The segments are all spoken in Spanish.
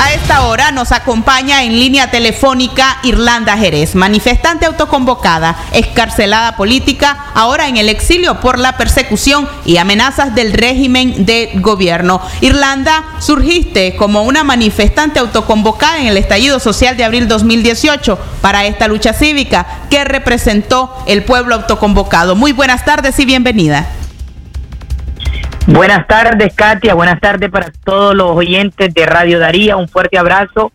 A esta hora nos acompaña en línea telefónica Irlanda Jerez, manifestante autoconvocada, escarcelada política, ahora en el exilio por la persecución y amenazas del régimen de gobierno. Irlanda, surgiste como una manifestante autoconvocada en el estallido social de abril 2018 para esta lucha cívica que representó el pueblo autoconvocado. Muy buenas tardes y bienvenida. Buenas tardes, Katia. Buenas tardes para todos los oyentes de Radio Daría. Un fuerte abrazo.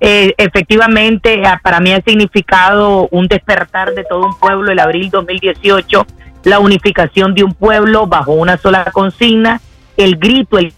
Eh, efectivamente, ah, para mí ha significado un despertar de todo un pueblo el abril 2018, la unificación de un pueblo bajo una sola consigna, el grito, el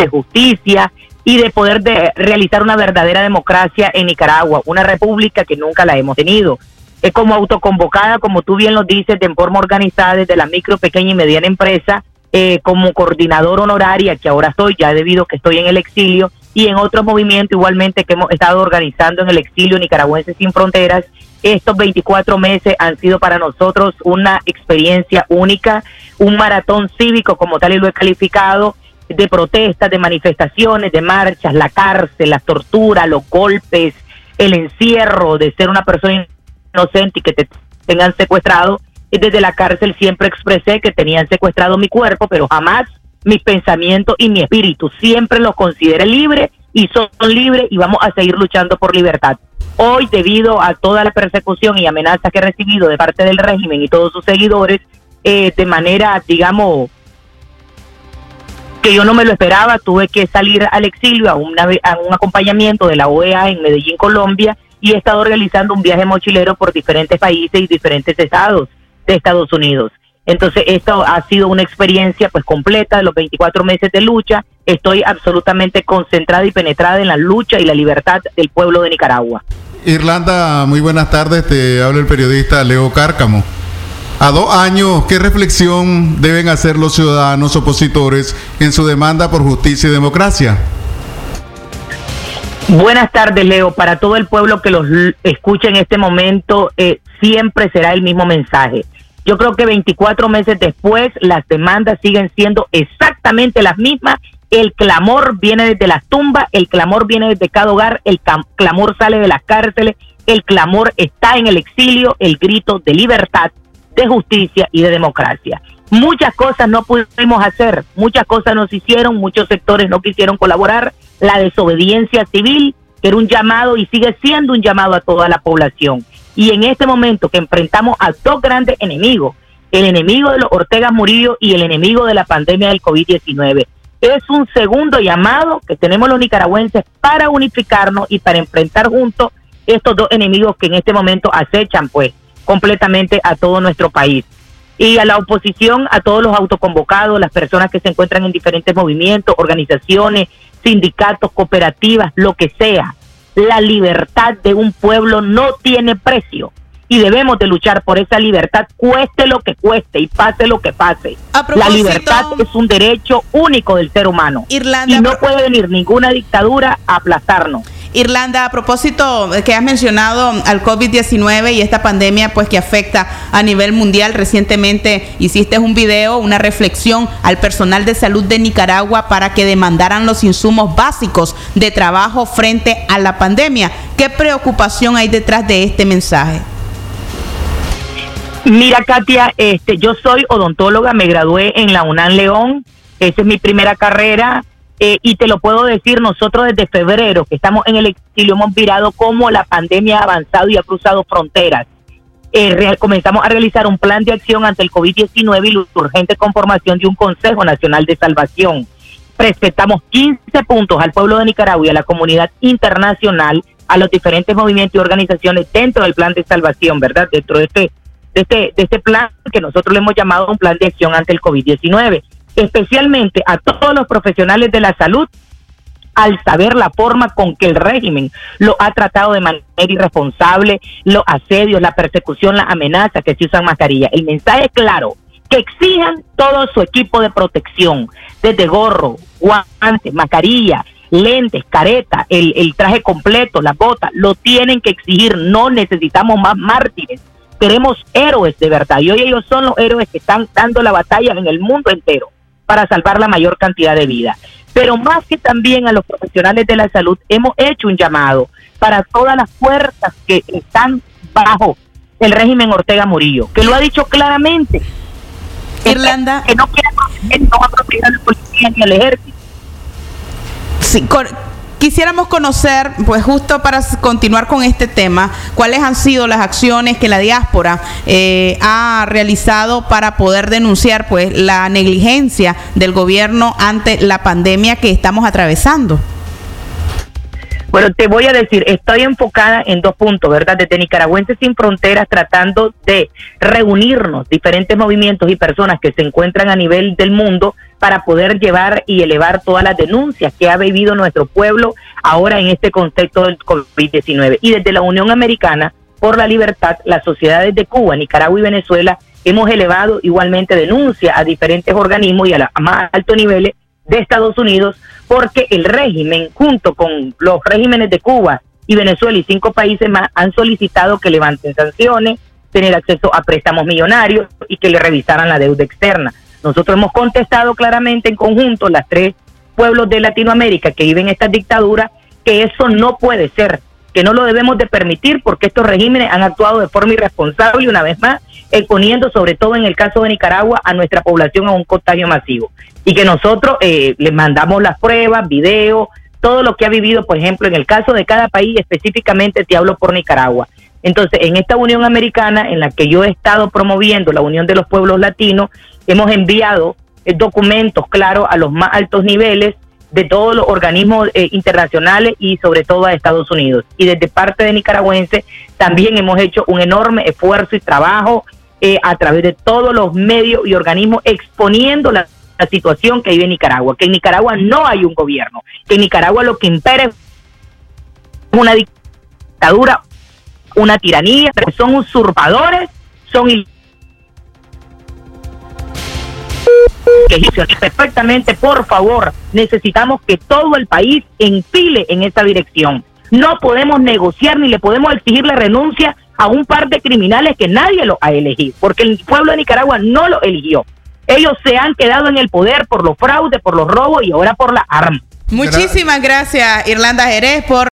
de justicia y de poder de realizar una verdadera democracia en Nicaragua, una república que nunca la hemos tenido es como autoconvocada, como tú bien lo dices, de forma organizada desde la micro, pequeña y mediana empresa, eh, como coordinador honoraria, que ahora estoy, ya debido a que estoy en el exilio, y en otro movimiento igualmente que hemos estado organizando en el exilio Nicaragüense Sin Fronteras. Estos 24 meses han sido para nosotros una experiencia única, un maratón cívico como tal y lo he calificado, de protestas, de manifestaciones, de marchas, la cárcel, la tortura, los golpes, el encierro de ser una persona inocente y que te tengan secuestrado. Desde la cárcel siempre expresé que tenían secuestrado mi cuerpo, pero jamás mis pensamientos y mi espíritu. Siempre los consideré libres y son libres y vamos a seguir luchando por libertad. Hoy, debido a toda la persecución y amenazas que he recibido de parte del régimen y todos sus seguidores, eh, de manera, digamos, que yo no me lo esperaba, tuve que salir al exilio a, una, a un acompañamiento de la OEA en Medellín, Colombia, y he estado realizando un viaje mochilero por diferentes países y diferentes estados de Estados Unidos. Entonces, esto ha sido una experiencia pues completa de los 24 meses de lucha. Estoy absolutamente concentrada y penetrada en la lucha y la libertad del pueblo de Nicaragua. Irlanda, muy buenas tardes. Te habla el periodista Leo Cárcamo. A dos años, ¿qué reflexión deben hacer los ciudadanos opositores en su demanda por justicia y democracia? Buenas tardes, Leo. Para todo el pueblo que los escucha en este momento, eh, siempre será el mismo mensaje. Yo creo que 24 meses después, las demandas siguen siendo exactamente las mismas. El clamor viene desde las tumbas, el clamor viene desde cada hogar, el clamor sale de las cárceles, el clamor está en el exilio, el grito de libertad, de justicia y de democracia. Muchas cosas no pudimos hacer, muchas cosas nos hicieron, muchos sectores no quisieron colaborar, la desobediencia civil, que era un llamado y sigue siendo un llamado a toda la población. Y en este momento que enfrentamos a dos grandes enemigos, el enemigo de los Ortega Murillo y el enemigo de la pandemia del COVID-19. Es un segundo llamado que tenemos los nicaragüenses para unificarnos y para enfrentar juntos estos dos enemigos que en este momento acechan pues completamente a todo nuestro país y a la oposición, a todos los autoconvocados, las personas que se encuentran en diferentes movimientos, organizaciones, sindicatos, cooperativas, lo que sea. La libertad de un pueblo no tiene precio y debemos de luchar por esa libertad, cueste lo que cueste y pase lo que pase. La libertad es un derecho único del ser humano y no puede venir ninguna dictadura a aplazarnos. Irlanda, a propósito que has mencionado al COVID-19 y esta pandemia pues que afecta a nivel mundial, recientemente hiciste un video, una reflexión al personal de salud de Nicaragua para que demandaran los insumos básicos de trabajo frente a la pandemia. ¿Qué preocupación hay detrás de este mensaje? Mira, Katia, este, yo soy odontóloga, me gradué en la UNAM León, esa es mi primera carrera eh, y te lo puedo decir, nosotros desde febrero que estamos en el exilio hemos mirado cómo la pandemia ha avanzado y ha cruzado fronteras. Eh, comenzamos a realizar un plan de acción ante el COVID-19 y la urgente conformación de un Consejo Nacional de Salvación. Presentamos 15 puntos al pueblo de Nicaragua y a la comunidad internacional, a los diferentes movimientos y organizaciones dentro del plan de salvación, ¿verdad? Dentro de este, de este, de este plan que nosotros le hemos llamado un plan de acción ante el COVID-19 especialmente a todos los profesionales de la salud al saber la forma con que el régimen lo ha tratado de manera irresponsable, los asedios, la persecución, la amenaza que se usan mascarilla. El mensaje es claro, que exijan todo su equipo de protección, desde gorro, guantes, mascarilla, lentes, careta, el, el traje completo, las botas, lo tienen que exigir, no necesitamos más mártires, queremos héroes de verdad, y hoy ellos son los héroes que están dando la batalla en el mundo entero para salvar la mayor cantidad de vidas. pero más que también a los profesionales de la salud, hemos hecho un llamado para todas las fuerzas que están bajo el régimen Ortega Murillo, que lo ha dicho claramente. Irlanda. Que, no quiere no va a la policía ni el ejército. Sí, con, Quisiéramos conocer, pues justo para continuar con este tema, cuáles han sido las acciones que la diáspora eh, ha realizado para poder denunciar pues la negligencia del gobierno ante la pandemia que estamos atravesando. Bueno, te voy a decir, estoy enfocada en dos puntos, ¿verdad? Desde Nicaragüenses sin Fronteras, tratando de reunirnos diferentes movimientos y personas que se encuentran a nivel del mundo para poder llevar y elevar todas las denuncias que ha vivido nuestro pueblo ahora en este contexto del COVID-19. Y desde la Unión Americana por la Libertad, las sociedades de Cuba, Nicaragua y Venezuela hemos elevado igualmente denuncias a diferentes organismos y a, a más altos niveles de Estados Unidos porque el régimen, junto con los regímenes de Cuba y Venezuela y cinco países más, han solicitado que levanten sanciones, tener acceso a préstamos millonarios y que le revisaran la deuda externa. Nosotros hemos contestado claramente en conjunto, las tres pueblos de Latinoamérica que viven esta dictadura, que eso no puede ser, que no lo debemos de permitir porque estos regímenes han actuado de forma irresponsable y una vez más exponiendo sobre todo en el caso de Nicaragua a nuestra población a un contagio masivo y que nosotros eh, les mandamos las pruebas, videos, todo lo que ha vivido, por ejemplo, en el caso de cada país, específicamente te hablo por Nicaragua. Entonces, en esta Unión Americana, en la que yo he estado promoviendo la Unión de los Pueblos Latinos, hemos enviado eh, documentos, claro, a los más altos niveles de todos los organismos eh, internacionales y sobre todo a Estados Unidos. Y desde parte de nicaragüense también hemos hecho un enorme esfuerzo y trabajo eh, a través de todos los medios y organismos exponiendo la, situación que vive en Nicaragua, que en Nicaragua no hay un gobierno, que en Nicaragua lo que impera es una dictadura, una tiranía, son usurpadores, son que perfectamente, por favor, necesitamos que todo el país empile en esa dirección. No podemos negociar ni le podemos exigir la renuncia a un par de criminales que nadie lo ha elegido, porque el pueblo de Nicaragua no lo eligió. Ellos se han quedado en el poder por los fraudes, por los robos y ahora por la arma. Muchísimas gracias, Irlanda Jerez, por